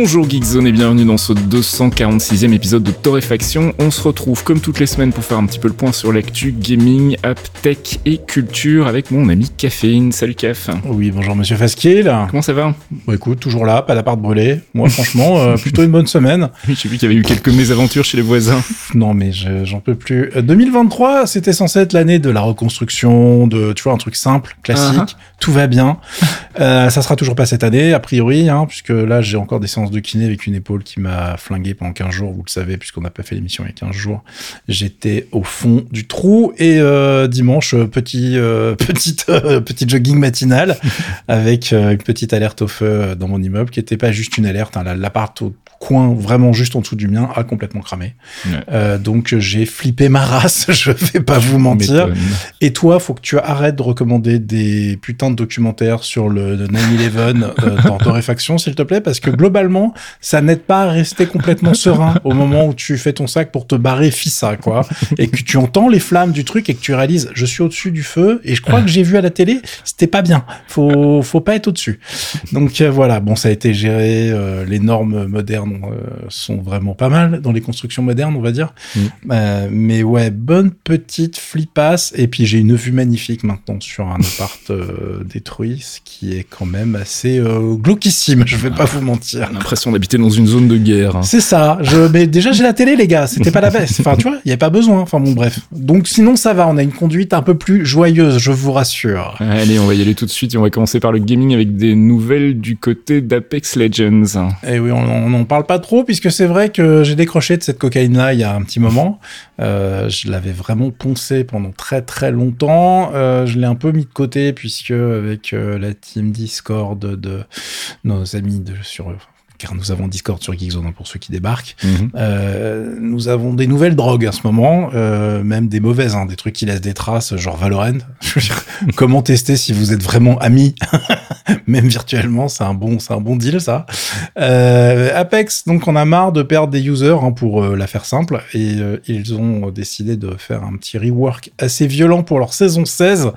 Bonjour Geekzone et bienvenue dans ce 246e épisode de Torréfaction. On se retrouve comme toutes les semaines pour faire un petit peu le point sur l'actu gaming, app, tech et culture avec mon ami Caféine. Salut Caf. Oui, bonjour Monsieur Fasquille. Comment ça va? Bon écoute, toujours là, pas d'appart brûlé. Moi franchement, euh, plutôt une bonne semaine. Oui, j'ai vu qu'il y avait eu quelques mésaventures chez les voisins. Non mais je- j'en peux plus. Euh, 2023, c'était censé être l'année de la reconstruction, de tu vois un truc simple, classique, Uh-huh. tout va bien. Euh, ça sera toujours pas cette année, a priori, hein, puisque là j'ai encore des séances de kiné avec une épaule qui m'a flingué pendant 15 jours, vous le savez, puisqu'on n'a pas fait l'émission il y a 15 jours. J'étais au fond du trou et euh, dimanche, euh, petit, euh, petite, euh, petit jogging matinal avec une petite alerte au feu dans mon immeuble qui était pas juste une alerte, hein, la- l'appart au coin vraiment juste en dessous du mien a complètement cramé. Ouais. Donc j'ai flippé ma race, je vais pas vous mentir. Et toi, faut que tu arrêtes de recommander des putains de documentaires sur le le 9-11 euh, dans Torréfaction, s'il te plaît, parce que globalement, ça n'aide pas à rester complètement serein au moment où tu fais ton sac pour te barrer fissa, quoi. Et que tu entends les flammes du truc et que tu réalises, je suis au-dessus du feu et je crois que j'ai vu à la télé, c'était pas bien. Faut, faut pas être au-dessus. Donc euh, voilà, bon, ça a été géré. euh, les normes modernes euh, sont vraiment pas mal dans les constructions modernes, on va dire. Mm. Mais ouais, bonne petite flippasse. Et puis j'ai une vue magnifique maintenant sur un appart détruit, ce qui est quand même assez glauquissime, je vais pas vous mentir. L'impression d'habiter dans une zone de guerre. hein. C'est ça. Je, mais déjà, j'ai la télé, les gars. C'était pas la baisse. Enfin, tu vois, il y avait pas besoin. Enfin, bon, bref. Donc, sinon, ça va. On a une conduite un peu plus joyeuse, je vous rassure. Allez, on va y aller tout de suite et on va commencer par le gaming avec des nouvelles du côté d'Apex Legends. Et Eh oui, on n'en parle pas trop, puisque c'est vrai que j'ai décroché de cette cocaïne-là il y a un petit moment. Euh, je l'avais vraiment poncé pendant très très longtemps. Euh, je l'ai un peu mis de côté, puisque avec euh, la team Discord de nos amis de, sur... Car nous avons Discord sur Geekzone hein, pour ceux qui débarquent. Mhm. Euh, nous avons des nouvelles drogues à ce moment, euh, même des mauvaises, hein, des trucs qui laissent des traces, genre Valorant. Comment tester si vous êtes vraiment amis, même virtuellement, c'est un bon, c'est un bon deal ça. Euh, Apex, donc on a marre de perdre des users hein, pour euh, la faire simple, et euh, ils ont décidé de faire un petit rework assez violent pour leur saison 16.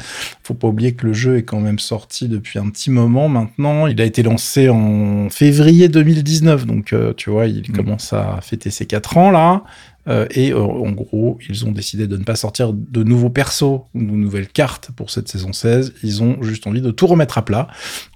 Faut pas oublier que le jeu est quand même sorti depuis un petit moment maintenant. Il a été lancé en février 2019, donc euh, tu vois, il Mm. commence à fêter ses 4 ans là. Euh, et euh, en gros, ils ont décidé de ne pas sortir de nouveaux persos ou de nouvelles cartes pour cette saison 16. Ils ont juste envie de tout remettre à plat.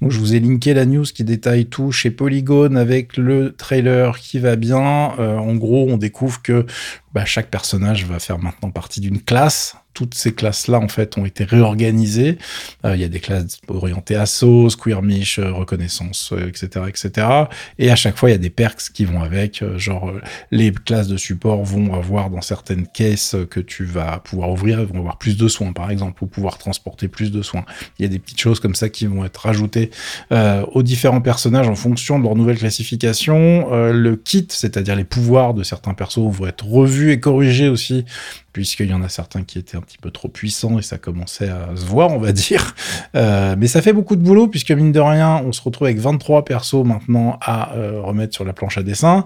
Donc, je vous ai linké la news qui détaille tout chez Polygon avec le trailer qui va bien. Euh, en gros, on découvre que bah, chaque personnage va faire maintenant partie d'une classe. Toutes ces classes-là, en fait, ont été réorganisées. Euh, Il y a des classes orientées assaut, skirmish, euh, reconnaissance, euh, etc., etc. Et à chaque fois, il y a des perks qui vont avec. euh, genre, les classes de support vont avoir dans certaines caisses que tu vas pouvoir ouvrir, vont avoir plus de soins, par exemple, ou pouvoir transporter plus de soins. Il y a des petites choses comme ça qui vont être rajoutées euh, aux différents personnages en fonction de leur nouvelle classification. Euh, le kit, c'est-à-dire les pouvoirs de certains persos, vont être revus et corrigés aussi, puisqu'il y en a certains qui étaient un petit peu trop puissants et ça commençait à se voir, on va dire. Euh, mais ça fait beaucoup de boulot, puisque mine de rien, on se retrouve avec 23 persos maintenant à euh, remettre sur la planche à dessin.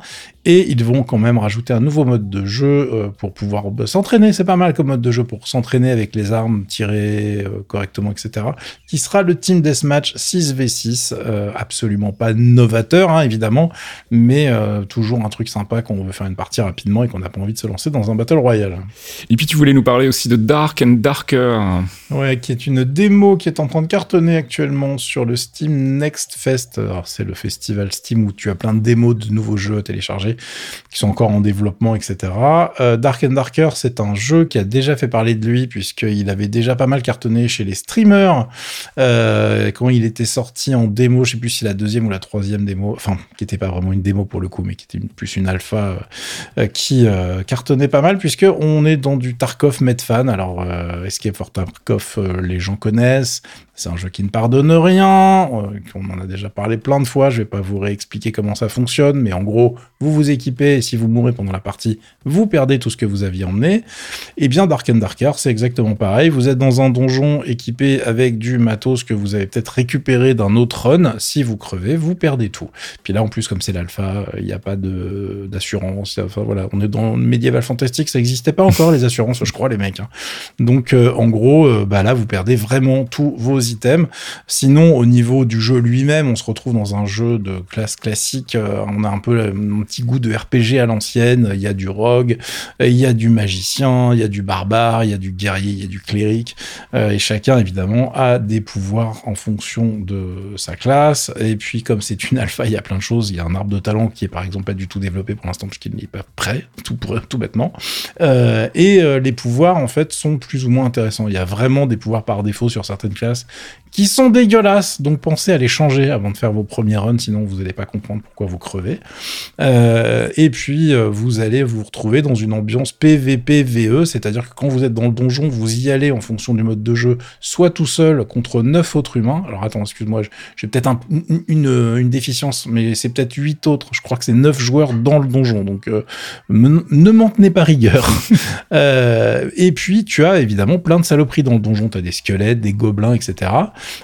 Et ils vont quand même rajouter un nouveau mode de jeu euh, pour pouvoir s'entraîner. C'est pas mal comme mode de jeu pour s'entraîner avec les armes, tirer euh, correctement, etc. Qui sera le Team Deathmatch 6v6. euh, absolument pas novateur, hein, évidemment, mais toujours un truc sympa quand on veut faire une partie rapidement et qu'on n'a pas envie de se lancer dans un Battle Royale. Et puis tu voulais nous parler aussi de Dark and Darker. Ouais, qui est une démo qui est en train de cartonner actuellement sur le Steam Next Fest. Alors, c'est le festival Steam où tu as plein de démos de nouveaux jeux à télécharger qui sont encore en développement, etc. Euh, Dark and Darker, c'est un jeu qui a déjà fait parler de lui puisqu'il avait déjà pas mal cartonné chez les streamers euh, quand il était sorti en démo. Je sais plus si la deuxième ou la troisième démo, enfin, qui était pas vraiment une démo pour le coup, mais qui était plus une alpha euh, qui cartonnait pas mal puisque on est dans du Tarkov Medfan. Alors, Escape for Tarkov, les gens connaissent. C'est un jeu qui ne pardonne rien, euh, on en a déjà parlé plein de fois, je vais pas vous réexpliquer comment ça fonctionne, mais en gros, vous vous équipez et si vous mourrez pendant la partie, vous perdez tout ce que vous aviez emmené. Et eh bien Dark and Darker, c'est exactement pareil, vous êtes dans un donjon équipé avec du matos que vous avez peut-être récupéré d'un autre run, si vous crevez, vous perdez tout. Puis là en plus comme c'est l'alpha, il n'y a pas d'assurance, enfin voilà, on est dans le médiéval fantastique, ça n'existait pas encore les assurances, je crois les mecs. Hein. Donc euh, en gros, euh, bah là vous perdez vraiment tous vos Sinon, au niveau du jeu lui-même, on se retrouve dans un jeu de classe classique. Euh, on a un peu un petit goût de RPG à l'ancienne. Il y a du rogue, il y a du magicien, il y a du barbare, il y a du guerrier, il y a du cléric. Euh, et chacun, évidemment, a des pouvoirs en fonction de sa classe. Et puis, comme c'est une alpha, il y a plein de choses. Il y a un arbre de talent qui est, par exemple, pas du tout développé pour l'instant puisqu'il n'est pas prêt, tout, tout bêtement. Euh, et les pouvoirs, en fait, sont plus ou moins intéressants. Il y a vraiment des pouvoirs par défaut sur certaines classes qui sont dégueulasses. Donc pensez à les changer avant de faire vos premiers runs, sinon vous n'allez pas comprendre pourquoi vous crevez. Euh, et puis euh, vous allez vous retrouver dans une ambiance PVP-VE, c'est-à-dire que quand vous êtes dans le donjon, vous y allez en fonction du mode de jeu, soit tout seul contre neuf autres humains. Alors attends, excuse-moi, j'ai peut-être une, déficience, mais c'est peut-être huit autres. Je crois que c'est neuf joueurs dans le donjon, donc euh, ne m'en tenez pas rigueur. et puis tu as évidemment plein de saloperies dans le donjon. Tu as des squelettes, des gobelins, etc.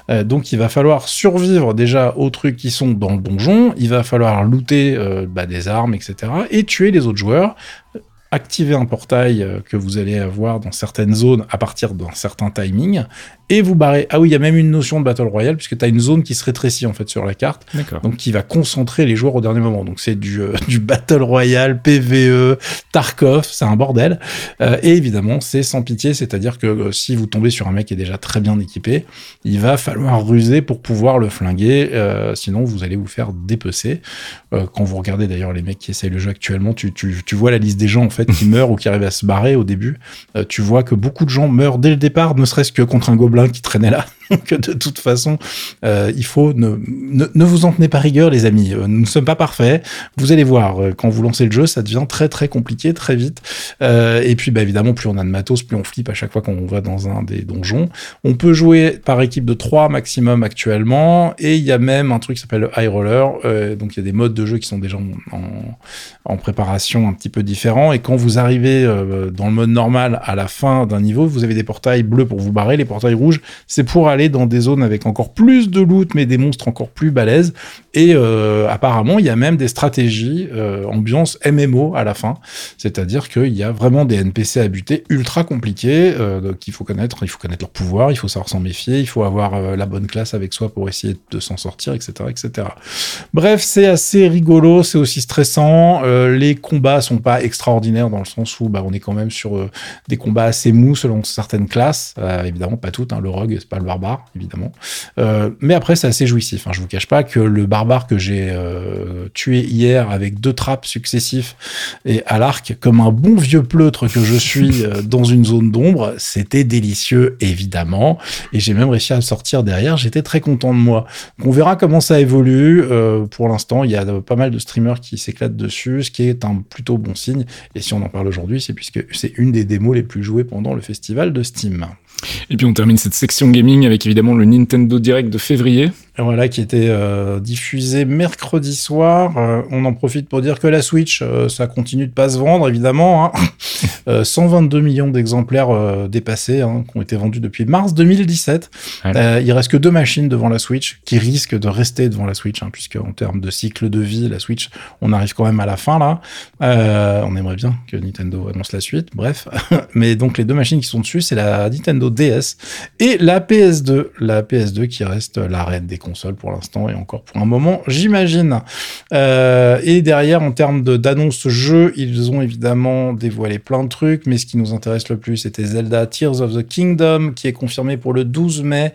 Euh, donc il va falloir survivre déjà aux trucs qui sont dans le donjon, il va falloir looter euh, bah, des armes, etc. et tuer les autres joueurs activer un portail euh, que vous allez avoir dans certaines zones à partir d'un certain timing et vous barrez. Ah oui, il y a même une notion de Battle Royale puisque tu as une zone qui se rétrécit en fait sur la carte. Donc qui va concentrer les joueurs au dernier moment. Donc c'est du, euh, du Battle Royale, PVE, Tarkov, c'est un bordel. Euh, et évidemment, c'est sans pitié, c'est-à-dire que si vous tombez sur un mec qui est déjà très bien équipé, il va falloir ruser pour pouvoir le flinguer, sinon vous allez vous faire dépecer. quand vous regardez d'ailleurs les mecs qui essayent le jeu actuellement, tu, tu, tu vois la liste des gens en fait qui meurt ou qui arrive à se barrer au début, euh, tu vois que beaucoup de gens meurent dès le départ, ne serait-ce que contre un gobelin qui traînait là. de toute façon, euh, il faut ne, ne, vous en tenez pas rigueur, les amis. Euh, nous ne sommes pas parfaits. Vous allez voir, quand vous lancez le jeu, ça devient très très compliqué très vite. Et puis, bah, évidemment, plus on a de matos, plus on flippe à chaque fois qu'on va dans un des donjons. On peut jouer par équipe de 3 maximum actuellement, et il y a même un truc qui s'appelle le High Roller. Donc, il y a des modes de jeu qui sont déjà en, en, préparation un petit peu différents. Et quand vous arrivez dans le mode normal à la fin d'un niveau, vous avez des portails bleus pour vous barrer, les portails rouges, c'est pour aller dans des zones avec encore plus de loot, mais des monstres encore plus balèzes. Et euh, apparemment, il y a même des stratégies euh, ambiance MMO à la fin. C'est-à-dire qu'il y a vraiment des NPC à buter ultra compliqués euh, qu'il faut connaître. Il faut connaître leur pouvoir, il faut savoir s'en méfier, il faut avoir la bonne classe avec soi pour essayer de s'en sortir, etc., etc. Bref, c'est assez rigolo, c'est aussi stressant. les combats sont pas extraordinaires dans le sens où bah, on est quand même sur des combats assez mous selon certaines classes. évidemment, pas toutes. Hein. Le rogue, c'est pas le barbare évidemment. Euh, mais après, c'est assez jouissif. Hein. Je vous cache pas que le barbare que j'ai euh, tué hier avec deux trappes successifs et à l'arc, comme un bon vieux pleutre que je suis euh, dans une zone d'ombre, c'était délicieux, évidemment. Et j'ai même réussi à sortir derrière. J'étais très content de moi. on verra comment ça évolue. pour l'instant, il y a pas mal de streamers qui s'éclatent dessus, ce qui est un plutôt bon signe. Et si on en parle aujourd'hui, c'est puisque c'est une des démos les plus jouées pendant le festival de Steam. Et puis on termine cette section gaming avec évidemment le Nintendo Direct de février. Voilà, qui était euh, diffusé mercredi soir. Euh, on en profite pour dire que la Switch, euh, ça continue de pas se vendre, évidemment. Hein. 122 millions d'exemplaires dépassés, hein, qui ont été vendus depuis mars 2017. il reste que deux machines devant la Switch, qui risquent de rester devant la Switch, hein, puisque en termes de cycle de vie, la Switch, on arrive quand même à la fin là. on aimerait bien que Nintendo annonce la suite, bref. Mais donc les deux machines qui sont dessus, c'est la Nintendo DS et la PS2, la PS2 qui reste la reine des consoles pour l'instant et encore pour un moment, j'imagine. Euh, et derrière, en termes d'annonces jeux, ils ont évidemment dévoilé plein de trucs, mais ce qui nous intéresse le plus, c'était Zelda Tears of the Kingdom, qui est confirmé pour le 12 mai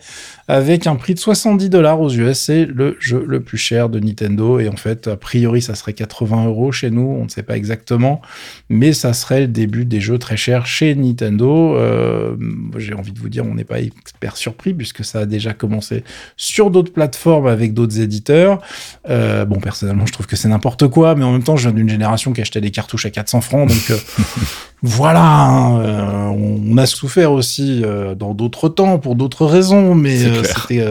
avec un prix de 70 dollars aux US. C'est le jeu le plus cher de Nintendo. Et en fait, a priori, ça serait 80 euros chez nous. On ne sait pas exactement. Mais ça serait le début des jeux très chers chez Nintendo. Euh, J'ai envie de vous dire, on n'est pas expert surpris puisque ça a déjà commencé sur d'autres cross-platform avec d'autres éditeurs. Euh, bon, personnellement, je trouve que c'est n'importe quoi, mais en même temps, je viens d'une génération qui achetait des cartouches à 400 francs, donc voilà, hein, euh, on, a souffert aussi euh, dans d'autres temps pour d'autres raisons, mais euh, c'était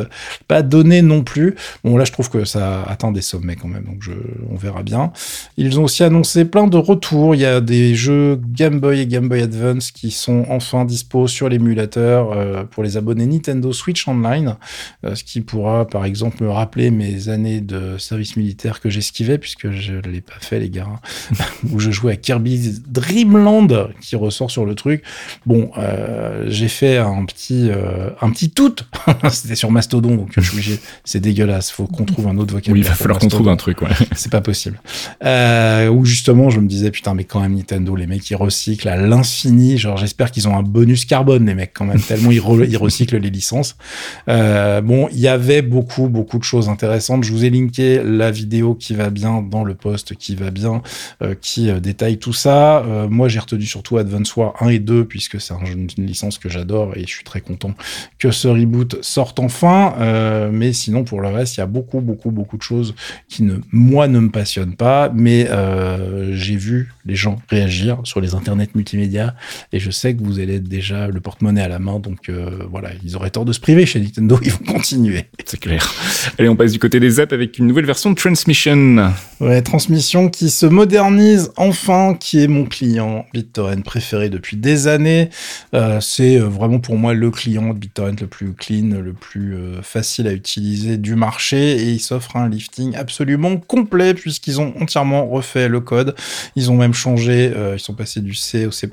pas donné non plus. Bon là, je trouve que ça atteint des sommets quand même, donc je, on verra bien. Ils ont aussi annoncé plein de retours. Il y a des jeux Game Boy et Game Boy Advance qui sont enfin dispo sur l'émulateur pour les abonnés Nintendo Switch Online, ce qui pourra par exemple me rappeler mes années de service militaire que j'esquivais puisque je l'ai pas fait les gars, où je jouais à Kirby's Dreamland qui ressort sur le truc. Bon, euh, j'ai fait un petit, euh, un petit tout. C'était sur Mastodon, donc je suis C'est dégueulasse. Faut qu'on trouve un autre vocabulaire. Oui, il va falloir qu'on trouve un truc, ouais. C'est pas possible. Euh, où justement, je me disais, putain, mais quand même, Nintendo, les mecs, ils recyclent à l'infini. Genre, j'espère qu'ils ont un bonus carbone, les mecs, quand même, tellement ils, ils recyclent les licences. Euh, bon, il y avait beaucoup, beaucoup de choses intéressantes. Je vous ai linké la vidéo qui va bien dans le post qui va bien, euh, qui euh, détaille tout ça. moi, j'ai retenu surtout Advance War 1 et 2, puisque c'est une licence que j'adore et je suis très content que ce reboot sorte enfin. Euh, mais sinon, pour le reste, il y a beaucoup, beaucoup, beaucoup de choses qui, ne, moi, ne me passionnent pas. Mais euh, j'ai vu les gens réagir sur les internets multimédia et je sais que vous allez être déjà le porte-monnaie à la main. Donc euh, voilà, ils auraient tort de se priver chez Nintendo, ils vont continuer. C'est clair. Allez, on passe du côté des apps avec une nouvelle version de Transmission. Ouais, Transmission qui se modernise enfin, qui est mon client BitTorrent préféré depuis des années. Euh, c'est euh, vraiment pour moi le client de BitTorrent le plus clean, le plus euh, facile à utiliser du marché et il s'offre un lifting absolument complet puisqu'ils ont entièrement refait le code. Ils ont même changé, ils sont passés du C au C++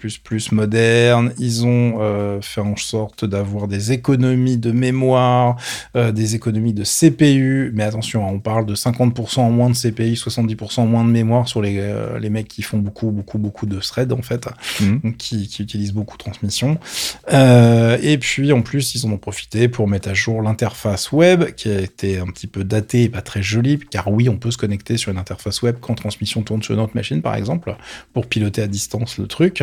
moderne. Ils ont fait en sorte d'avoir des économies de mémoire, des économies de CPU. Mais attention, hein, on parle de 50% en moins de CPU, 70% en moins de mémoire sur les, les mecs qui font beaucoup, beaucoup, beaucoup de threads en fait. Mhm. qui, qui, utilise beaucoup transmission. Euh, et puis en plus, ils en ont profité pour mettre à jour l'interface web qui a été un petit peu datée et pas très jolie, car oui, on peut se connecter sur une interface web quand transmission tourne sur notre machine, par exemple, pour piloter à distance le truc.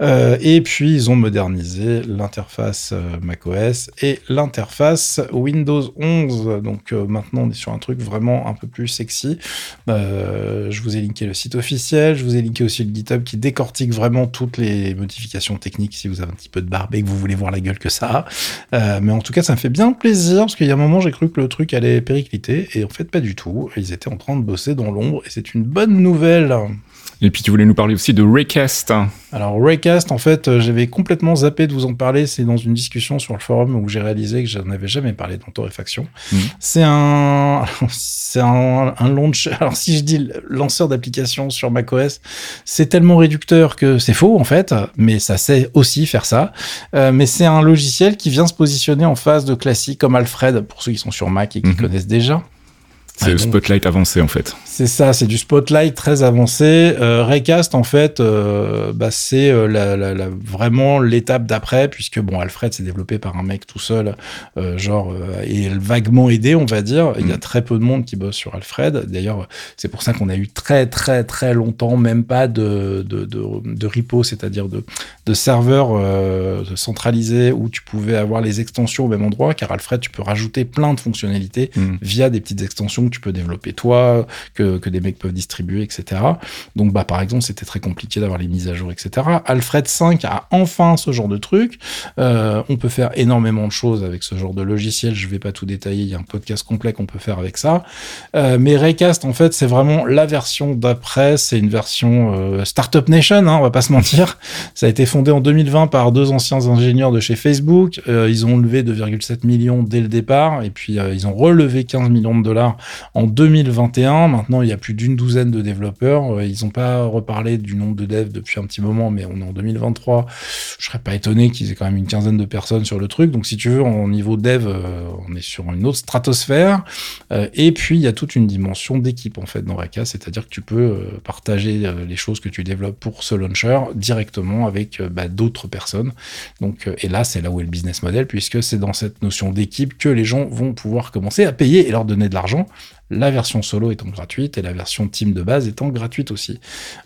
Euh, et puis ils ont modernisé l'interface euh, macOS et l'interface Windows 11. Donc maintenant, on est sur un truc vraiment un peu plus sexy. je vous ai linké le site officiel, je vous ai linké aussi le GitHub qui décortique vraiment toutes les modifications techniques si vous avez un petit peu de barbe et que vous voulez voir la gueule que ça a. Euh, mais en tout cas, ça me fait bien plaisir parce qu'il y a un moment, j'ai cru que le truc allait péricliter et en fait, pas du tout. Ils étaient en train de bosser dans l'ombre et c'est une bonne nouvelle. Et puis tu voulais nous parler aussi de Raycast. Alors Raycast, en fait, euh, j'avais complètement zappé de vous en parler. C'est dans une discussion sur le forum où j'ai réalisé que je n'avais jamais parlé dans Torréfaction. Mhm. C'est un, c'est un, un launcher. Alors si je dis lanceur d'application sur macOS, c'est tellement réducteur que c'est faux en fait, mais ça sait aussi faire ça. Euh, mais c'est un logiciel qui vient se positionner en face de classiques comme Alfred pour ceux qui sont sur Mac et qui mhm. connaissent déjà. C'est le Spotlight avancé en fait. C'est ça, c'est du Spotlight très avancé. Euh, Raycast en fait, euh, bah, c'est euh, la, la, la, vraiment l'étape d'après puisque bon, Alfred s'est développé par un mec tout seul, euh, genre et vaguement aidé, on va dire. Il y a mm. très peu de monde qui bosse sur Alfred. D'ailleurs, c'est pour ça qu'on a eu très très très longtemps même pas de de, de, de repo, c'est-à-dire de de serveurs centralisés où tu pouvais avoir les extensions au même endroit, car Alfred, tu peux rajouter plein de fonctionnalités mm. via des petites extensions tu peux développer toi, que, que des mecs peuvent distribuer, etc. Donc, bah, par exemple, c'était très compliqué d'avoir les mises à jour, etc. Alfred 5 a enfin ce genre de truc. Euh, on peut faire énormément de choses avec ce genre de logiciel. Je vais pas tout détailler. Il y a un podcast complet qu'on peut faire avec ça. Euh, mais Raycast, en fait, c'est vraiment la version d'après. C'est une version euh, Startup Nation, hein, on va pas se mentir. Ça a été fondé en 2020 par deux anciens ingénieurs de chez Facebook. Ils ont levé 2,7 millions dès le départ et puis ils ont relevé 15 millions de dollars en 2021. Maintenant, il y a plus d'une douzaine de développeurs. Euh, ils n'ont pas reparlé du nombre de devs depuis un petit moment, mais on est en 2023. Je serais pas étonné qu'ils aient quand même une quinzaine de personnes sur le truc. Donc, si tu veux, au niveau dev, euh, on est sur une autre stratosphère. Euh, et puis, il y a toute une dimension d'équipe, en fait, dans Reka. C'est-à-dire que tu peux partager les choses que tu développes pour ce launcher directement avec bah, d'autres personnes. Donc, et là, c'est là où est le business model, puisque c'est dans cette notion d'équipe que les gens vont pouvoir commencer à payer et leur donner de l'argent la version solo étant gratuite et la version team de base étant gratuite aussi.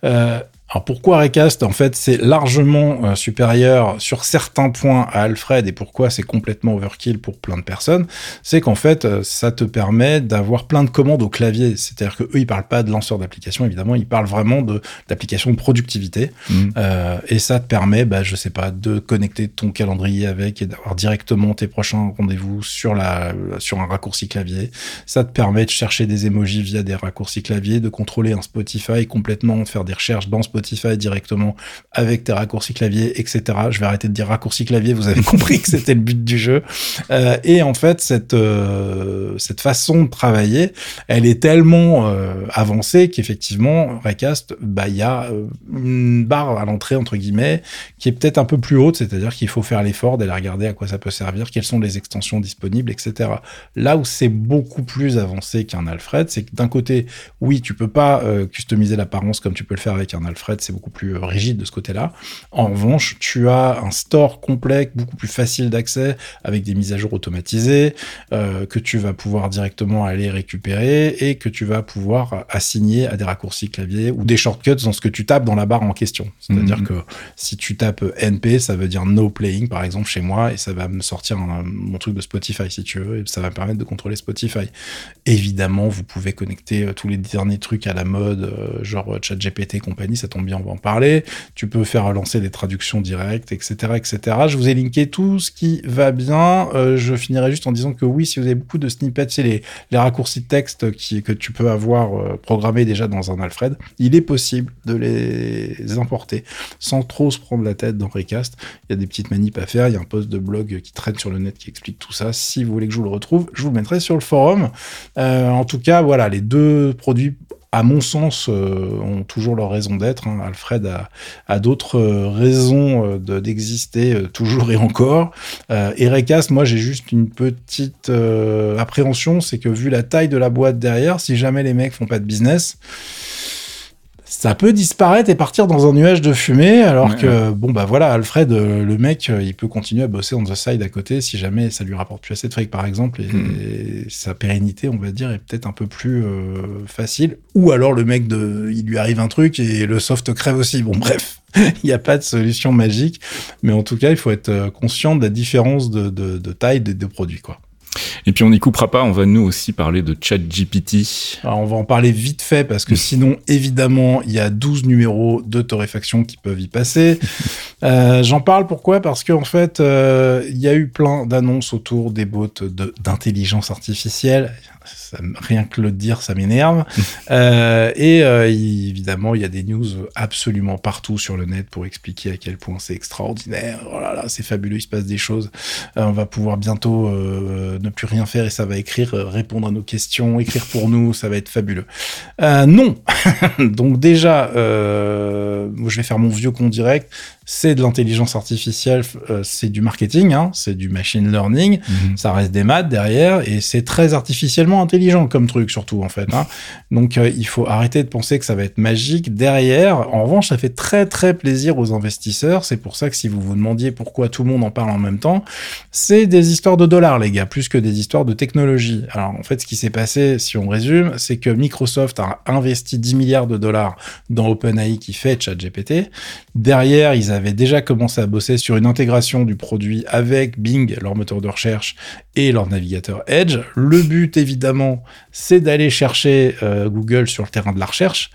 Euh, Alors pourquoi Recast? En fait, c'est largement euh, supérieur sur certains points à Alfred et pourquoi c'est complètement overkill pour plein de personnes, c'est qu'en fait, euh, ça te permet d'avoir plein de commandes au clavier. C'est-à-dire que eux, ils parlent pas de lanceur d'application, évidemment, ils parlent vraiment de d'application de productivité. Mhm. Euh, et ça te permet, bah, je sais pas, de connecter ton calendrier avec et d'avoir directement tes prochains rendez-vous sur la sur un raccourci clavier. Ça te permet de chercher des emojis via des raccourcis clavier, de contrôler un Spotify complètement, de faire des recherches dans Spotify directement avec tes raccourcis clavier, etc. Je vais arrêter de dire raccourci clavier, vous avez compris que c'était le but du jeu. Euh, et en fait, cette, euh, cette façon de travailler, elle est tellement euh, avancée qu'effectivement, Recast, bah, il y a une barre à l'entrée, entre guillemets, qui est peut-être un peu plus haute, c'est-à-dire qu'il faut faire l'effort d'aller regarder à quoi ça peut servir, quelles sont les extensions disponibles, etc. Là où c'est beaucoup plus avancé qu'un Alfred, c'est que d'un côté, oui, tu peux pas customiser l'apparence comme tu peux le faire avec un Alfred, c'est beaucoup plus euh, rigide de ce côté-là. En revanche, tu as un store complet, beaucoup plus facile d'accès, avec des mises à jour automatisées, euh, que tu vas pouvoir directement aller récupérer et que tu vas pouvoir assigner à des raccourcis clavier ou des shortcuts dans ce que tu tapes dans la barre en question. C'est-à-dire Mhm. que si tu tapes NP, ça veut dire no playing, par exemple, chez moi, et ça va me sortir un- mon truc de Spotify, si tu veux, et ça va me permettre de contrôler Spotify. Évidemment, vous pouvez connecter euh, tous les derniers trucs à la mode, genre ChatGPT et compagnie, ça bien, on va en parler. Tu peux faire lancer des traductions directes, etc., etc. Je vous ai linké tout ce qui va bien. Euh, je finirai juste en disant que oui, si vous avez beaucoup de snippets, c'est les, raccourcis de texte que tu peux avoir euh, programmés déjà dans un Alfred, il est possible de les importer sans trop se prendre la tête dans Recast. Il y a des petites manips à faire. Il y a un post de blog qui traîne sur le net qui explique tout ça. Si vous voulez que je vous le retrouve, je vous le mettrai sur le forum. Euh, en tout cas, voilà, les deux produits à mon sens, euh, ont toujours leur raison d'être. hein. Alfred a, d'autres euh, raisons euh, de- d'exister euh, toujours et encore. Euh, moi, j'ai juste une petite appréhension, c'est que vu la taille de la boîte derrière, si jamais les mecs font pas de business, ça peut disparaître et partir dans un nuage de fumée, alors Ouais, que, bon, bah voilà, Alfred, euh, le mec, euh, il peut continuer à bosser on the side à côté si jamais ça lui rapporte plus assez de fric, par exemple, et, et sa pérennité, on va dire, est peut-être un peu plus euh, facile. Ou alors le mec, de, il lui arrive un truc et le soft crève aussi. Bon, bref, il n'y a pas de solution magique, mais en tout cas, il faut être conscient de la différence de, de, de taille des deux produits, quoi. Et puis on n'y coupera pas, on va nous aussi parler de ChatGPT. Alors, on va en parler vite fait parce que sinon, évidemment, il y a 12 numéros de torréfaction qui peuvent y passer. Euh, J'en parle pourquoi? Parce qu'en fait, euh, il y a eu plein d'annonces autour des bots de- d'intelligence artificielle. Ça rien que le dire, ça m'énerve. Euh, et euh, il- évidemment, il y a des news absolument partout sur le net pour expliquer à quel point c'est extraordinaire. Oh là là, c'est fabuleux, il se passe des choses. Euh, on va pouvoir bientôt ne plus rien faire et ça va écrire, répondre à nos questions, écrire pour nous, ça va être fabuleux. Non. Donc déjà, je vais faire mon vieux con direct. C'est de l'intelligence artificielle, c'est du marketing, hein, c'est du machine learning. Ça reste des maths derrière et c'est très artificiellement intelligent comme truc surtout en fait. Hein. Donc euh, il faut arrêter de penser que ça va être magique derrière. En revanche, ça fait très très plaisir aux investisseurs. C'est pour ça que si vous vous demandiez pourquoi tout le monde en parle en même temps, c'est des histoires de dollars les gars, plus que des histoires de technologie. Alors en fait, ce qui s'est passé, si on résume, c'est que Microsoft a investi 10 milliards de dollars dans OpenAI qui fait ChatGPT. Derrière, ils avaient déjà commencé à bosser sur une intégration du produit avec Bing, leur moteur de recherche, et leur navigateur Edge. Le but, évidemment, c'est d'aller chercher euh, Google sur le terrain de la recherche.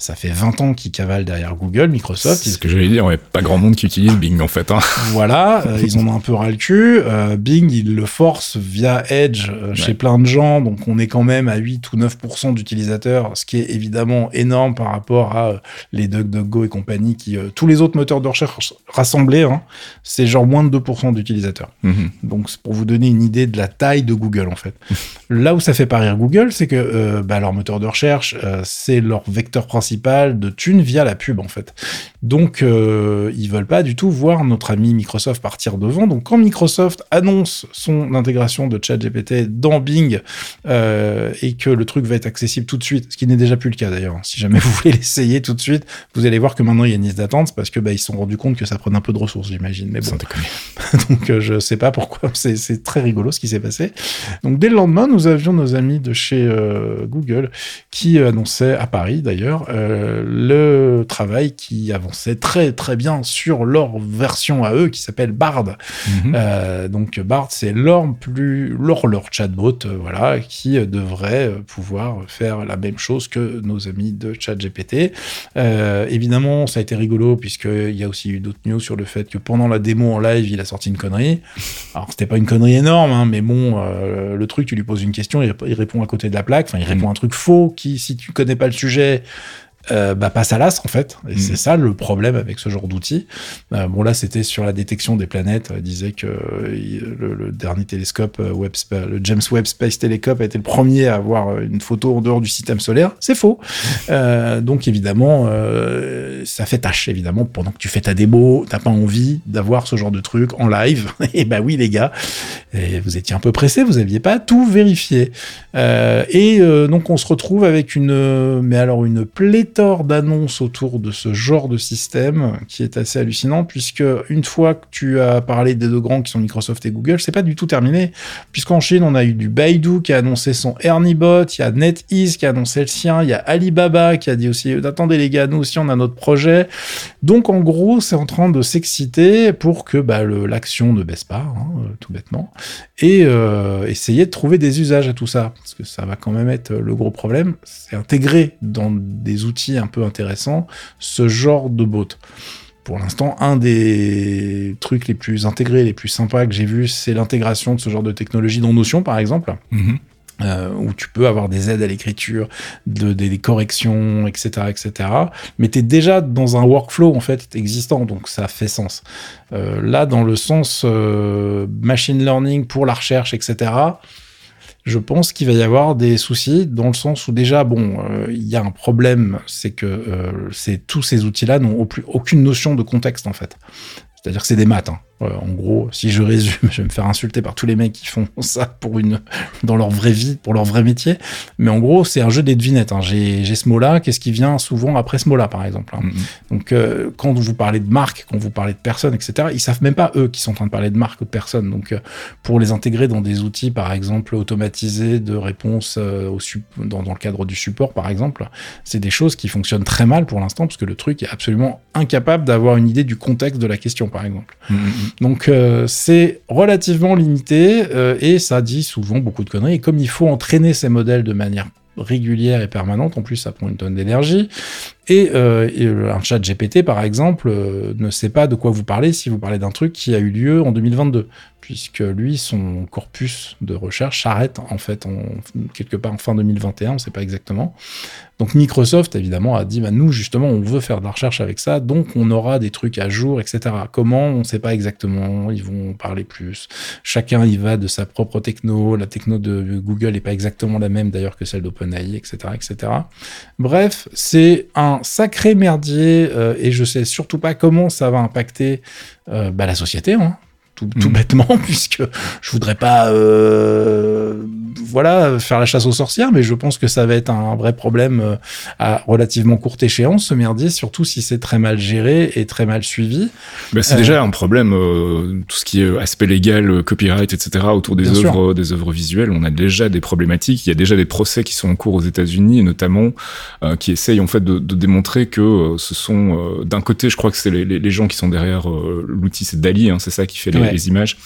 Ça fait 20 ans qu'ils cavalent derrière Google, Microsoft. C'est ce que j'allais dire, ouais, pas grand monde qui utilise Bing en fait. Hein. Voilà, euh, ils en ont un peu ras le cul. Euh, Bing, il le force via Edge euh, chez plein de gens, donc on est quand même à 8 ou 9% d'utilisateurs, ce qui est évidemment énorme par rapport à les DuckDuckGo et compagnie, qui tous les autres moteurs de recherche rassemblés, hein, c'est genre moins de 2% d'utilisateurs. Mhm. Donc c'est pour vous donner une idée de la taille de Google en fait. Là où ça fait pas rire Google, c'est que bah, leur moteur de recherche, c'est leur vecteur principal de thunes via la pub en fait. Donc euh, ils veulent pas du tout voir notre ami Microsoft partir devant. Donc quand Microsoft annonce son intégration de ChatGPT dans Bing euh, et que le truc va être accessible tout de suite, ce qui n'est déjà plus le cas d'ailleurs. hein. Si jamais vous voulez l'essayer tout de suite, vous allez voir que maintenant il y a une liste d'attente parce que bah, ils se sont rendus compte que ça prenait un peu de ressources, j'imagine. Mais bon, donc euh, je sais pas pourquoi, c'est très rigolo ce qui s'est passé. Donc dès le lendemain, nous avions nos amis de chez euh, Google qui annonçaient, à Paris d'ailleurs, euh, le travail qui avançait très très bien sur leur version à eux qui s'appelle Bard. Mhm. Euh, donc Bard, c'est leur plus leur leur chatbot, euh, voilà, qui devrait pouvoir faire la même chose que nos amis de ChatGPT. Euh, évidemment, ça a été rigolo puisqu'il y a aussi eu d'autres news sur le fait que pendant la démo en live, il a sorti une connerie. Alors c'était pas une connerie énorme, hein, mais bon, le truc, tu lui poses une question, il, il répond à côté de la plaque, enfin il répond un truc faux qui, si tu connais pas le sujet, euh, bah, passe à l'as en fait. Et Mm. c'est ça le problème avec ce genre d'outil. Euh, bon là c'était sur la détection des planètes. Il disait que euh, le, le dernier télescope, euh, Webb Spa- le James Webb Space Telescope, a été le premier à avoir euh, une photo en dehors du système solaire. C'est faux. Euh, donc évidemment, euh, ça fait tâche évidemment pendant que tu fais ta démo, t'as pas envie d'avoir ce genre de truc en live. Et bah oui les gars, et vous étiez un peu pressés, vous aviez pas tout vérifié. Euh, et euh, donc on se retrouve avec une, euh, mais alors une pléthore d'annonces autour de ce genre de système qui est assez hallucinant puisque une fois que tu as parlé des deux grands qui sont Microsoft et Google, c'est pas du tout terminé puisqu'en Chine on a eu du Baidu qui a annoncé son ErnieBot, il y a NetEase qui a annoncé le sien, il y a Alibaba qui a dit aussi attendez les gars nous aussi on a notre projet. Donc en gros c'est en train de s'exciter pour que bah, l'action ne baisse pas hein, euh, tout bêtement et euh, essayer de trouver des usages à tout ça, parce que ça va quand même être le gros problème, c'est intégrer dans des outils un peu intéressants ce genre de bot. Pour l'instant, un des trucs les plus intégrés, les plus sympas que j'ai vu, c'est l'intégration de ce genre de technologie dans Notion, par exemple, Mhm. euh, où tu peux avoir des aides à l'écriture, de, des, des corrections, etc., etc. Mais tu es déjà dans un workflow en fait existant, donc ça fait sens. Euh, là, dans le sens euh, machine learning pour la recherche, etc. Je pense qu'il va y avoir des soucis dans le sens où déjà, bon, euh, il y a un problème, c'est que euh, tous ces outils-là n'ont aucune notion de contexte en fait. C'est-à-dire que c'est des maths. hein. Euh, en gros, si je résume, je vais me faire insulter par tous les mecs qui font ça pour une dans leur vraie vie, pour leur vrai métier. Mais en gros, c'est un jeu des devinettes. hein. J'ai j'ai ce mot-là. Qu'est-ce qui vient souvent après ce mot-là, par exemple hein. Mhm. Donc, euh, quand vous parlez de marque, quand vous parlez de personnes, etc., ils savent même pas eux qui sont en train de parler de marque ou de personnes. Donc, euh, pour les intégrer dans des outils, par exemple, automatisés de réponse au dans, dans le cadre du support, par exemple, c'est des choses qui fonctionnent très mal pour l'instant parce que le truc est absolument incapable d'avoir une idée du contexte de la question, par exemple. Mhm. Donc euh, c'est relativement limité euh, et ça dit souvent beaucoup de conneries. Et comme il faut entraîner ces modèles de manière régulière et permanente, en plus ça prend une tonne d'énergie. Et, euh, un chat GPT, par exemple, euh, ne sait pas de quoi vous parlez si vous parlez d'un truc qui a eu lieu en 2022, puisque lui, son corpus de recherche s'arrête en fait quelque part en fin 2021, on ne sait pas exactement. Donc Microsoft, évidemment, a dit, bah, nous, justement, on veut faire de la recherche avec ça, donc on aura des trucs à jour, etc. Comment, on ne sait pas exactement, ils vont parler plus. Chacun y va de sa propre techno, la techno de Google n'est pas exactement la même d'ailleurs que celle d'OpenAI, etc., etc. Bref, c'est un sacré merdier, euh, et je sais surtout pas comment ça va impacter euh, bah, la société, hein. Tout, tout Mhm. bêtement, puisque je voudrais pas euh, voilà faire la chasse aux sorcières, mais je pense que ça va être un vrai problème euh, à relativement courte échéance, ce merdier, surtout si c'est très mal géré et très mal suivi. Bah, c'est Euh, déjà un problème, euh, tout ce qui est aspect légal, euh, copyright, etc. autour des œuvres, des œuvres visuelles. On a déjà des problématiques. Il y a déjà des procès qui sont en cours aux États-Unis, notamment euh, qui essayent en fait de, de démontrer que euh, ce sont euh, d'un côté, je crois que c'est les, les, les gens qui sont derrière euh, l'outil, c'est Dali, hein, c'est ça qui fait les, Ouais. Les images,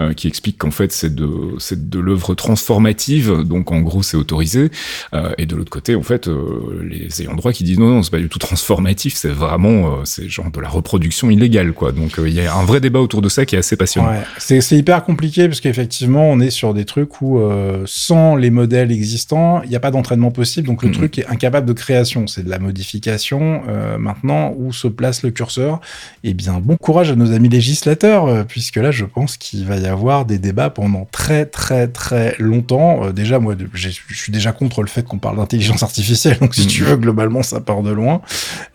euh, qui explique qu'en fait c'est de c'est de l'œuvre transformative, donc en gros c'est autorisé. Euh, et de l'autre côté, en fait, euh, les ayants droit qui disent non, non, c'est pas du tout transformatif, c'est vraiment, euh, c'est genre de la reproduction illégale, quoi. Donc il y a un vrai débat autour de ça qui est assez passionnant. Ouais, c'est c'est hyper compliqué parce qu'effectivement, on est sur des trucs où sans les modèles existants, il n'y a pas d'entraînement possible, donc le truc est incapable de création. C'est de la modification. Maintenant, où se place le curseur Eh bien, bon courage à nos amis législateurs, puisque là, je pense qu'il va y avoir des débats pendant très très très longtemps. Euh, déjà, moi, je suis déjà contre le fait qu'on parle d'intelligence artificielle, donc si Mhm. tu veux, globalement, ça part de loin.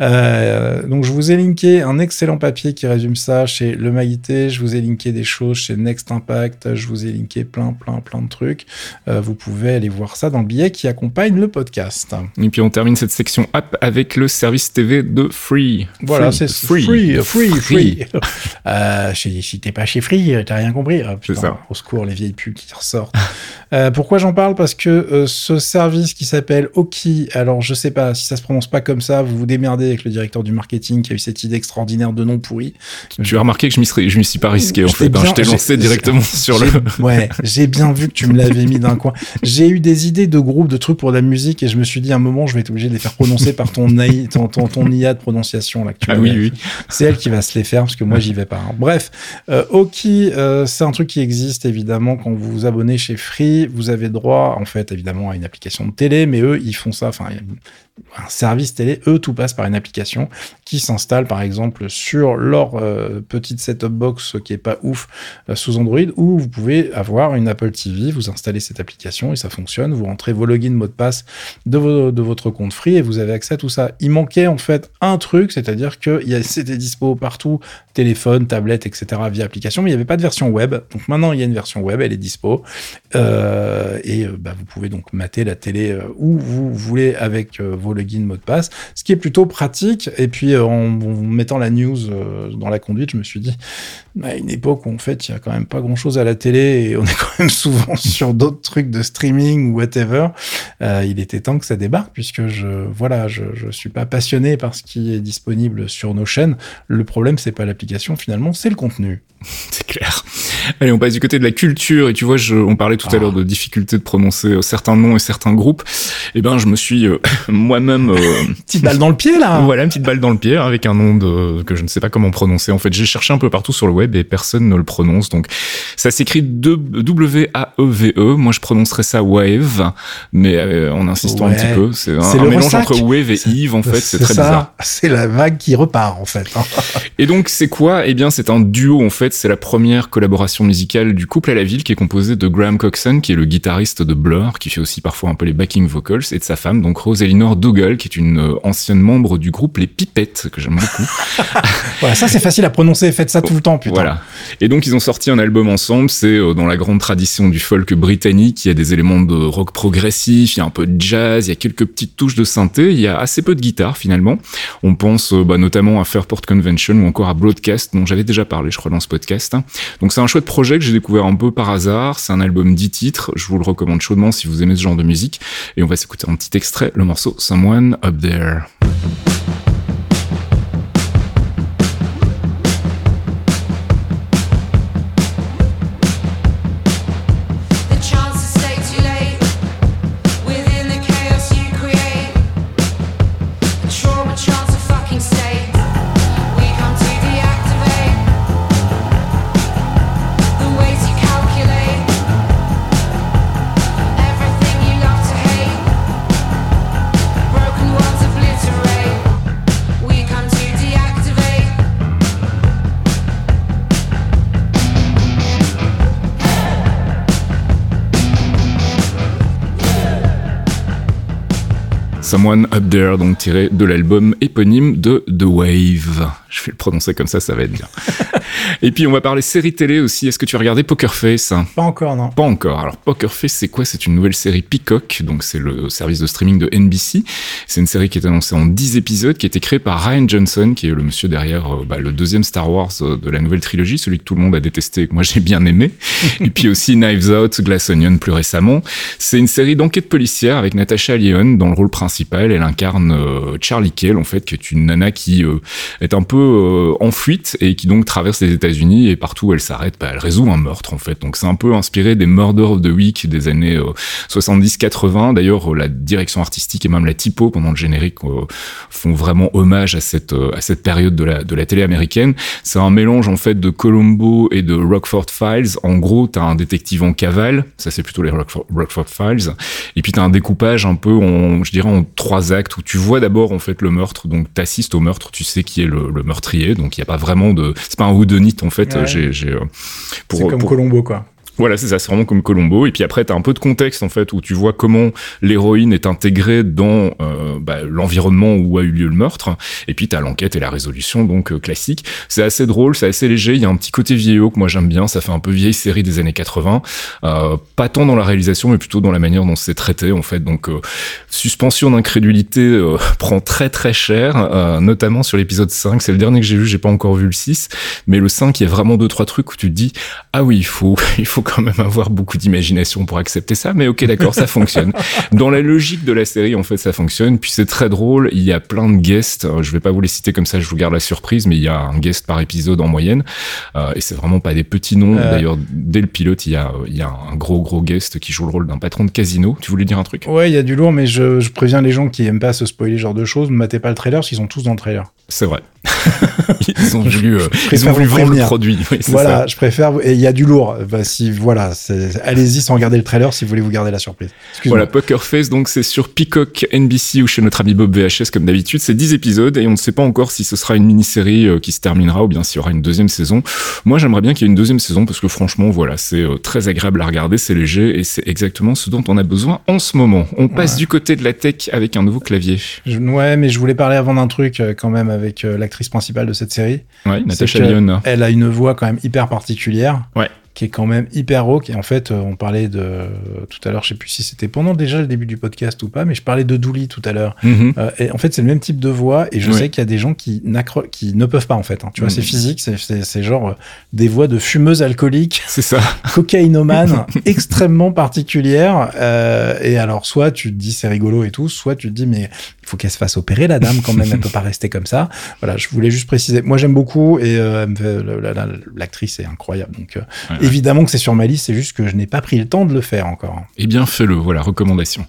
Euh, donc je vous ai linké un excellent papier qui résume ça chez Le Maïté, je vous ai linké des choses chez Next Impact, je vous ai linké plein plein plein de trucs. Euh, vous pouvez aller voir ça dans le billet qui accompagne le podcast. Et puis on termine cette section app avec le service TV de Free. Voilà, Free. c'est free, free, free. free. Si si t'es pas chez chez Free, t'as rien compris. Ah, putain, ça. Au secours, les vieilles pubs qui ressortent. Euh, pourquoi j'en parle? Parce que euh, ce service qui s'appelle Oki, alors je sais pas si ça se prononce pas comme ça, vous vous démerdez avec le directeur du marketing qui a eu cette idée extraordinaire de nom pourri. Tu as remarqué que je m'y serais- je m'y suis pas risqué en fait. hein, je t'ai lancé directement sur le. Ouais, j'ai bien vu que tu me l'avais mis d'un coin. J'ai eu des idées de groupes, de trucs pour la musique et je me suis dit à un moment, je vais être obligé de les faire prononcer par ton, AI ton, ton, ton IA de prononciation là que tu Ah oui, oui. C'est elle qui va se les faire parce que moi j'y vais pas. hein. Bref, euh, Oki, euh, c'est un truc qui existe évidemment quand vous vous abonnez chez Free. Vous avez droit en fait évidemment à une application de télé, mais eux ils font ça. Enfin, un service télé, eux tout passe par une application qui s'installe par exemple sur leur euh, petite set-up box qui est pas ouf euh, sous Android où vous pouvez avoir une Apple TV, vous installez cette application et ça fonctionne. Vous rentrez vos logins, mots de passe de, vos- votre compte Free et vous avez accès à tout ça. Il manquait en fait un truc, c'est-à-dire que c'était dispo partout, téléphone, tablette, etc. via application, mais il n'y avait pas de version web. Donc maintenant il y a une version web, elle est dispo Euh, et euh, bah, vous pouvez donc mater la télé où vous voulez avec euh, vos logins, mots de passe, ce qui est plutôt pratique. Et puis euh, en, en mettant la news euh, dans la conduite, je me suis dit à une époque où en fait il y a quand même pas grand chose à la télé et on est quand même souvent sur d'autres trucs de streaming ou whatever. Euh, il était temps que ça débarque puisque je voilà je je suis pas passionné par ce qui est disponible sur nos chaînes. Le problème c'est pas l'application finalement c'est le contenu. C'est clair. Allez, on passe du côté de la culture. Et tu vois, je, on parlait tout à Ah. l'heure de difficulté de prononcer certains noms et certains groupes. Eh ben, je me suis euh, moi-même, euh, Petite balle dans le pied là. voilà, une petite balle dans le pied avec un nom de, que je ne sais pas comment prononcer. En fait, j'ai cherché un peu partout sur le web et personne ne le prononce. Donc, ça s'écrit de- W-A-E-V-E. E. Moi, je prononcerais ça Wave, mais euh, en insistant un petit peu. C'est un, mélange ressac. entre Wave et Eve, en fait. C'est très ça, bizarre. C'est la vague qui repart en fait. hein. Et donc c'est quoi? Eh bien c'est un duo en fait, c'est la première collaboration musicale du couple à la ville qui est composé de Graham Coxon qui est le guitariste de Blur, qui fait aussi parfois un peu les backing vocals, et de sa femme donc Rose Elinor Dougal qui est une euh, ancienne membre du groupe Les Pipettes que j'aime beaucoup. Voilà, ça c'est facile à prononcer. Faites ça tout le temps putain. Voilà. Et donc ils ont sorti un album ensemble, c'est euh, dans la grande tradition du folk britannique, il y a des éléments de rock progressif, il y a un peu de jazz, il y a quelques petites touches de synthé, il y a assez peu de guitare finalement. On pense euh, bah, notamment à Fairport Convention ou encore à Broadcast, dont j'avais déjà parlé, je crois, dans ce podcast. Donc c'est un chouette projet que j'ai découvert un peu par hasard. C'est un album 10 titres. Je vous le recommande chaudement si vous aimez ce genre de musique. Et on va s'écouter un petit extrait, le morceau Someone Up There. Someone Up There, donc tiré de l'album éponyme de The Wave. Je vais le prononcer comme ça, ça va être bien. Et puis on va parler série télé aussi. Est-ce que tu as regardé Poker Face? Pas encore non. Pas encore. Alors Poker Face, c'est quoi? C'est une nouvelle série Peacock, donc c'est le service de streaming de NBC. C'est une série qui est annoncée en 10 épisodes, qui a été créée par Ryan Johnson, qui est le monsieur derrière euh, bah, le deuxième Star Wars euh, de la nouvelle trilogie, celui que tout le monde a détesté et que moi j'ai bien aimé. et puis aussi Knives Out, Glass Onion plus récemment. C'est une série d'enquête policière avec Natasha Lyonne dans le rôle principal. Elle incarne euh, Charlie Kell, en fait, qui est une nana qui euh, est un peu en fuite et qui donc traverse les États-Unis et partout où elle s'arrête, bah, elle résout un meurtre en fait. Donc c'est un peu inspiré des Murder of the Week des années euh, 70-80. D'ailleurs, euh, la direction artistique et même la typo pendant le générique euh, font vraiment hommage à cette euh, à cette période de la de la télé américaine. C'est un mélange en fait de Columbo et de Rockford Files. En gros, t'as un détective en cavale, ça c'est plutôt les Rockford, Files. Et puis t'as un découpage un peu en, je dirais en trois actes où tu vois d'abord en fait le meurtre, donc t'assistes au meurtre, tu sais qui est le, le meurtrier, donc il y a pas vraiment de, c'est pas un whodunit en fait. Ouais. J'ai, euh, C'est comme pour- Colombo quoi. Voilà, c'est ça, c'est vraiment comme Colombo. Et puis après, t'as un peu de contexte en fait où tu vois comment l'héroïne est intégrée dans euh, bah, l'environnement où a eu lieu le meurtre. Et puis t'as l'enquête et la résolution, donc euh, classique. C'est assez drôle, c'est assez léger. Il y a un petit côté vieillot que moi j'aime bien. Ça fait un peu vieille série des années 80. Euh, pas tant dans la réalisation, mais plutôt dans la manière dont c'est traité en fait. Donc euh, suspension d'incrédulité prend très très cher, notamment sur l'épisode 5. C'est le dernier que j'ai vu. J'ai pas encore vu le 6, mais le 5, il y a vraiment deux trois trucs où tu te dis ah oui, il faut il faut quand même avoir beaucoup d'imagination pour accepter ça, mais ok, d'accord, ça fonctionne. Dans la logique de la série, en fait, ça fonctionne. Puis c'est très drôle. Il y a plein de guests. Euh, Je vais pas vous les citer comme ça, je vous garde la surprise, mais il y a un guest par épisode en moyenne. Euh, et c'est vraiment pas des petits noms. Euh. D'ailleurs, dès le pilote, il y a, il y a un gros, gros guest qui joue le rôle d'un patron de casino. Tu voulais dire un truc? Ouais, il y a du lourd, mais je, je préviens les gens qui aiment pas se spoiler ce genre de choses, ne matez pas le trailer parce qu'ils sont tous dans le trailer. C'est vrai. Ils ont voulu, euh, ils préfère ont voulu vous vendre le produit. Oui, Voilà, ça. je préfère. Et il y a du lourd. Bah, si voilà, allez-y sans regarder le trailer si vous voulez vous garder la surprise. Voilà, Poker Face, donc c'est sur Peacock, NBC ou chez notre ami Bob VHS comme d'habitude. C'est 10 épisodes et on ne sait pas encore si ce sera une mini-série euh, qui se terminera ou bien s'il y aura une deuxième saison. Moi, j'aimerais bien qu'il y ait une deuxième saison parce que franchement, voilà, c'est euh, très agréable à regarder, c'est léger et c'est exactement ce dont on a besoin en ce moment. On passe Ouais. du côté de la tech avec un nouveau clavier. Je- ouais, mais je voulais parler avant d'un truc euh, quand même avec euh, l'actrice principale de cette série. Ouais, Natasha Lyonne. Elle a une voix quand même hyper particulière. Ouais. Qui est quand même hyper rauque. Et en fait, euh, on parlait de tout à l'heure, je sais plus si c'était pendant déjà le début du podcast ou pas, mais je parlais de Dooley tout à l'heure. Mhm. Euh, et en fait, c'est le même type de voix, et je sais qu'il y a des gens qui, qui ne peuvent pas, en fait. hein. Tu vois, Mm. c'est physique, c'est- genre euh, des voix de fumeuses alcooliques, C'est ça. cocaïnomanes, extrêmement particulières. euh, et alors, soit tu te dis c'est rigolo et tout, soit tu te dis mais il faut qu'elle se fasse opérer, la dame, quand même, elle peut pas rester comme ça. Voilà, je voulais juste préciser. Moi, j'aime beaucoup, et euh, l'actrice est incroyable. Donc, euh, Ouais. Évidemment que c'est sur ma liste, c'est juste que je n'ai pas pris le temps de le faire encore. Eh bien, fais-le. Voilà, recommandation.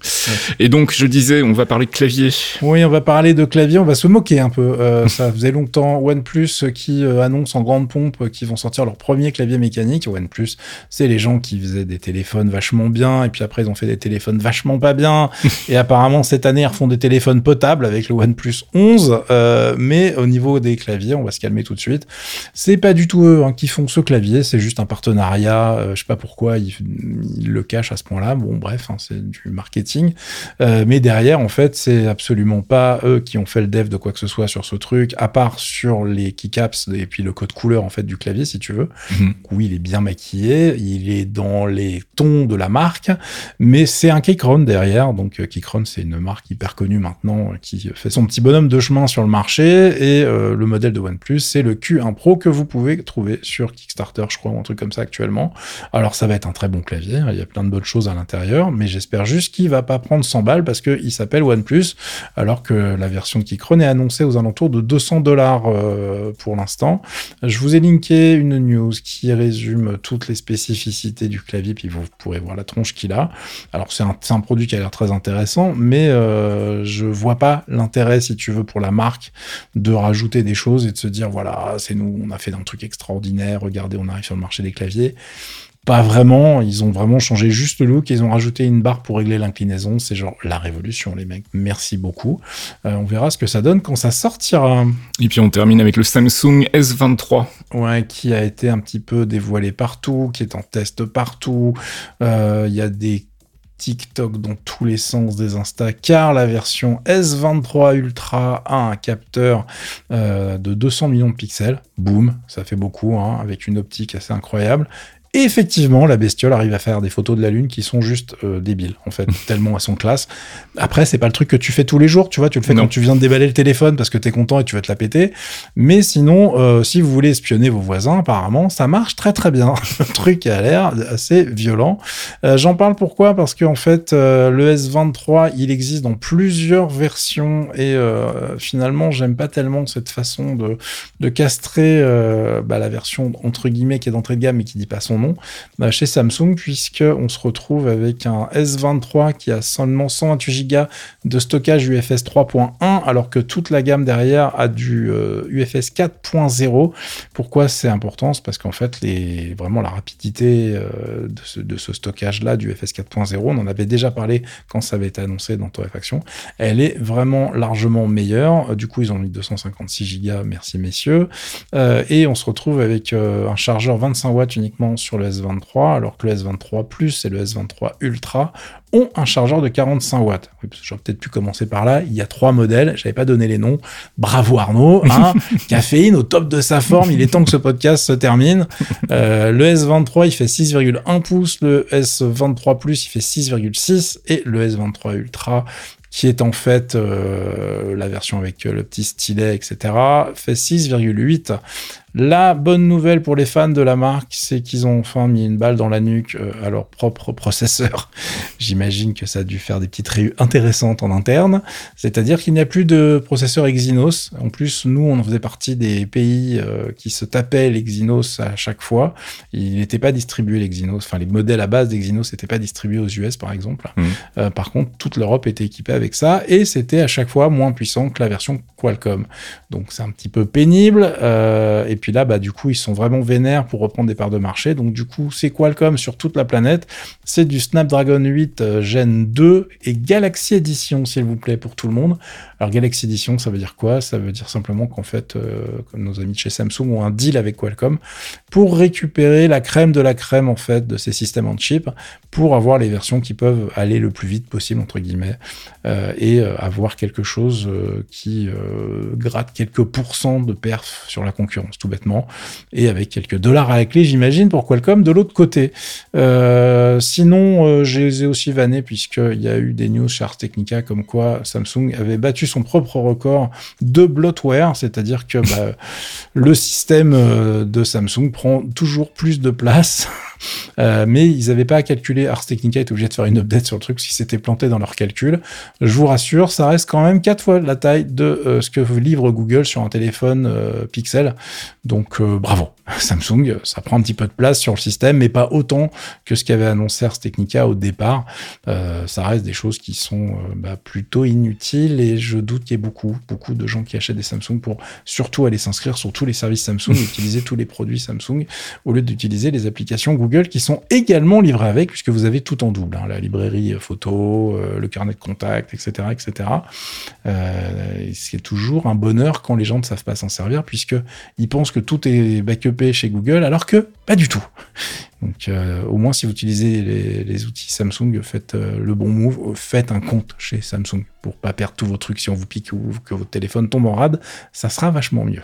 Et donc, je disais, on va parler clavier. Oui, on va parler de clavier, on va se moquer un peu. Euh, ça faisait longtemps OnePlus qui euh, annonce en grande pompe euh, qu'ils vont sortir leur premier clavier mécanique. OnePlus, c'est les gens qui faisaient des téléphones vachement bien et puis après ils ont fait des téléphones vachement pas bien. et apparemment cette année ils refont des téléphones potables avec le OnePlus 11. Euh, mais au niveau des claviers, on va se calmer tout de suite. C'est pas du tout eux hein, qui font ce clavier, c'est juste un partenariat. Euh, je sais pas pourquoi ils le cachent à ce point-là. Bon, bref, hein, c'est du marketing. Euh, mais derrière, en fait, c'est absolument pas eux qui ont fait le dev de quoi que ce soit sur ce truc, à part sur les keycaps et puis le code couleur en fait du clavier, si tu veux. Mhm. Oui, il est bien maquillé, il est dans les tons de la marque, mais c'est un Keychron derrière. Donc euh, Keychron, c'est une marque hyper connue maintenant qui fait son petit bonhomme de chemin sur le marché. Et euh, le modèle de OnePlus, c'est le Q1 Pro que vous pouvez trouver sur Kickstarter, je crois, ou un truc comme ça actuellement. Alors ça va être un très bon clavier, il y a plein de bonnes choses à l'intérieur, mais j'espère juste qu'il va pas prendre 100 balles parce qu'il s'appelle OnePlus, alors que la version de Keychron est annoncée aux alentours de 200 dollars euh, pour l'instant. Je vous ai linké une news qui résume toutes les spécificités du clavier, puis vous pourrez voir la tronche qu'il a. Alors c'est un, c'est un produit qui a l'air très intéressant, mais euh, je vois pas l'intérêt, si tu veux, pour la marque de rajouter des choses et de se dire voilà, c'est nous, on a fait un truc extraordinaire, regardez, on arrive sur le marché des claviers. Pas vraiment, ils ont vraiment changé juste le look, ils ont rajouté une barre pour régler l'inclinaison, c'est genre la révolution les mecs, merci beaucoup. Euh, on verra ce que ça donne quand ça sortira. Et puis, on termine avec le Samsung S23. Ouais, qui a été un petit peu dévoilé partout, qui est en test partout. Euh, Il y a des TikTok dans tous les sens des Insta, car la version S23 Ultra a un capteur euh, de 200 millions de pixels. Boum, ça fait beaucoup, hein, avec une optique assez incroyable. Et effectivement, la bestiole arrive à faire des photos de la Lune qui sont juste euh, débiles, en fait, tellement elles sont classe. Après, c'est pas le truc que tu fais tous les jours, tu vois, tu le fais Non. quand tu viens de déballer le téléphone parce que t'es content et tu veux te la péter. Mais sinon, euh, si vous voulez espionner vos voisins, apparemment, ça marche très très bien. le truc a l'air assez violent. Euh, J'en parle pourquoi? Parce qu'en fait, le S23, il existe dans plusieurs versions et finalement, j'aime pas tellement cette façon de, de castrer bah, la version entre guillemets qui est d'entrée de gamme mais qui dit pas son bah, chez Samsung puisque on se retrouve avec un S23 qui a seulement 128 Go de stockage UFS 3.1 alors que toute la gamme derrière a du euh, UFS 4.0. Pourquoi c'est important? C'est parce qu'en fait les vraiment la rapidité euh, de ce, de ce stockage là du UFS 4.0, on en avait déjà parlé quand ça avait été annoncé dans Torréfaction, elle est vraiment largement meilleure. Euh, Du coup, ils ont mis 256 Go, merci messieurs. Euh, et on se retrouve avec euh, un chargeur 25 watts uniquement sur le S23, alors que le S23 Plus et le S23 Ultra ont un chargeur de 45 watts. Oui, j'aurais peut-être pu commencer par là. Il y a trois modèles, j'avais pas donné les noms. Bravo Arnaud, hein caféine au top de sa forme. Il est temps que ce podcast se termine. Euh, le S23, il fait 6,1 pouces, le S23 Plus, il fait 6,6 et le S23 Ultra qui est en fait euh, la version avec euh, le petit stylet, etc., fait 6,8. La bonne nouvelle pour les fans de la marque, c'est qu'ils ont enfin mis une balle dans la nuque euh, à leur propre processeur. J'imagine que ça a dû faire des petites réus intéressantes en interne. C'est-à-dire qu'il n'y a plus de processeur Exynos. En plus, nous, on faisait partie des pays euh, qui se tapaient l'Exynos à chaque fois. Il n'était pas distribué l'Exynos. Enfin, les modèles à base d'Exynos n'étaient pas distribués aux US, par exemple. Mhm. Euh, par contre, toute l'Europe était équipée avec ça et c'était à chaque fois moins puissant que la version Qualcomm. Donc, c'est un petit peu pénible. Euh, et puis là, bah, du coup, ils sont vraiment vénères pour reprendre des parts de marché. Donc, du coup, c'est Qualcomm sur toute la planète. C'est du Snapdragon 8 euh, Gen 2 et Galaxy Edition, s'il vous plaît, pour tout le monde. Alors, Galaxy Edition, ça veut dire quoi? Ça veut dire simplement qu'en fait, euh, nos amis de chez Samsung ont un deal avec Qualcomm pour récupérer la crème de la crème, en fait, de ces systèmes en chip pour avoir les versions qui peuvent aller le plus vite possible, entre guillemets, euh, et avoir quelque chose qui gratte quelques pourcents de perf sur la concurrence, bêtement, et avec quelques dollars à la clé, j'imagine, pour Qualcomm de l'autre côté. Euh, sinon, euh, je les ai aussi vannés, puisqu'il y a eu des news chez Ars Technica comme quoi Samsung avait battu son propre record de bloatware, c'est-à-dire que bah, le système euh, de Samsung prend toujours plus de place. Euh, mais ils n'avaient pas à calculer. Ars Technica était obligé de faire une update sur le truc s'ils s'étaient plantés dans leur calcul. Je vous rassure, ça reste quand même quatre fois la taille de euh, ce que livre Google sur un téléphone euh, Pixel. Donc bravo, Samsung, ça prend un petit peu de place sur le système, mais pas autant que ce qu'avait annoncé Ars Technica au départ. Ça reste des choses qui sont bah, plutôt inutiles et je doute qu'il y ait beaucoup, beaucoup de gens qui achètent des Samsung pour surtout aller s'inscrire sur tous les services Samsung et utiliser tous les produits Samsung au lieu d'utiliser les applications Google qui sont également livrées avec, puisque vous avez tout en double, hein, la librairie photo, euh, le carnet de contact, etc., etc. Euh, c'est toujours un bonheur quand les gens ne savent pas s'en servir, puisque ils pensent que tout est backupé chez Google, alors que pas du tout. Donc, euh, au moins, si vous utilisez les, outils Samsung, faites euh, le bon move, faites un compte chez Samsung pour pas perdre tous vos trucs si on vous pique ou que votre téléphone tombe en rade, ça sera vachement mieux.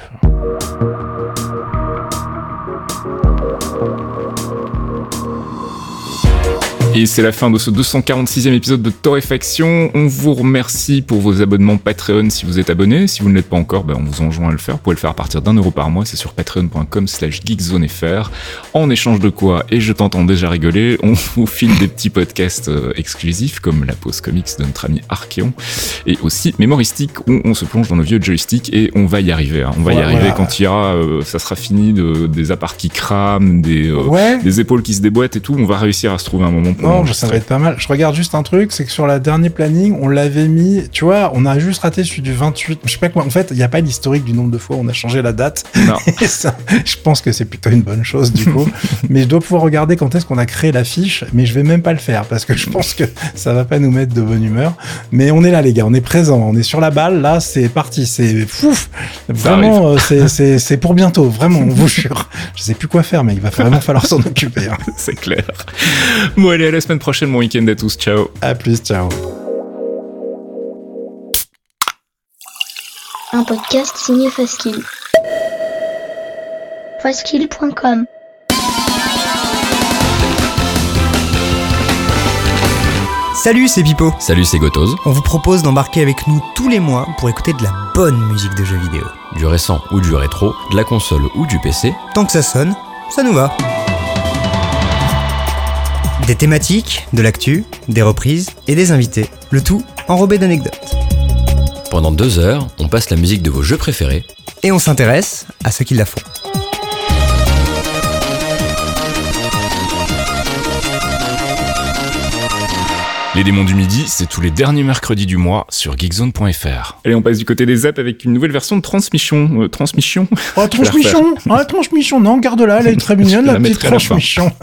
Et c'est la fin de ce 246e épisode de Torréfaction. On vous remercie pour vos abonnements Patreon si vous êtes abonné. Si vous ne l'êtes pas encore, ben on vous enjoint à le faire. Vous pouvez le faire à partir d'un euro par mois. C'est sur patreon.com slash geekzonefr. En échange de quoi, et je t'entends déjà rigoler, on vous file des petits podcasts euh, exclusifs comme la pause comics de notre ami Archeon et aussi mémoristique où on se plonge dans nos vieux joysticks et on va y arriver. hein. On va y arriver voilà. quand il y aura, euh, ça sera fini de, des apparts qui crament, des, euh, Ouais. des épaules qui se déboîtent et tout. On va réussir à se trouver un moment pour Non, ça va être pas mal. Je regarde juste un truc, c'est que sur la dernier planning, on l'avait mis, tu vois, on a juste raté celui du 28. Je sais pas quoi. En fait, il n'y a pas l'historique du nombre de fois où on a changé la date. Non. Ça, je pense que c'est plutôt une bonne chose du coup. mais je dois pouvoir regarder quand est-ce qu'on a créé l'affiche, mais je vais même pas le faire parce que je pense que ça va pas nous mettre de bonne humeur. Mais on est là les gars, on est présent, on est sur la balle. Là, c'est parti, c'est fouf. Vraiment, euh, c'est- pour bientôt. Vraiment, on vous jure. Je sais plus quoi faire, mais il va vraiment falloir s'en occuper. hein. C'est clair. Bon, allez, la semaine prochaine. Bon week-end à tous. Ciao. À plus, ciao. Un podcast signé Faskill. Faskill.com Salut, c'est Pipo. Salut, c'est Gotoz. On vous propose d'embarquer avec nous tous les mois pour écouter de la bonne musique de jeux vidéo. Du récent ou du rétro, de la console ou du PC, Tant que ça sonne, ça nous va. Des thématiques, de l'actu, des reprises et des invités. Le tout enrobé d'anecdotes. pendant deux heures, on passe la musique de vos jeux préférés Et on s'intéresse à ceux qui la font. Les démons du midi, c'est tous les derniers mercredis du mois sur geekzone.fr. Allez, on passe du côté des apps avec une nouvelle version de Transmission. Euh, transmission Oh, transmission! Ah, transmission! Non, garde-la, elle est très mignonne, la la petite transmission.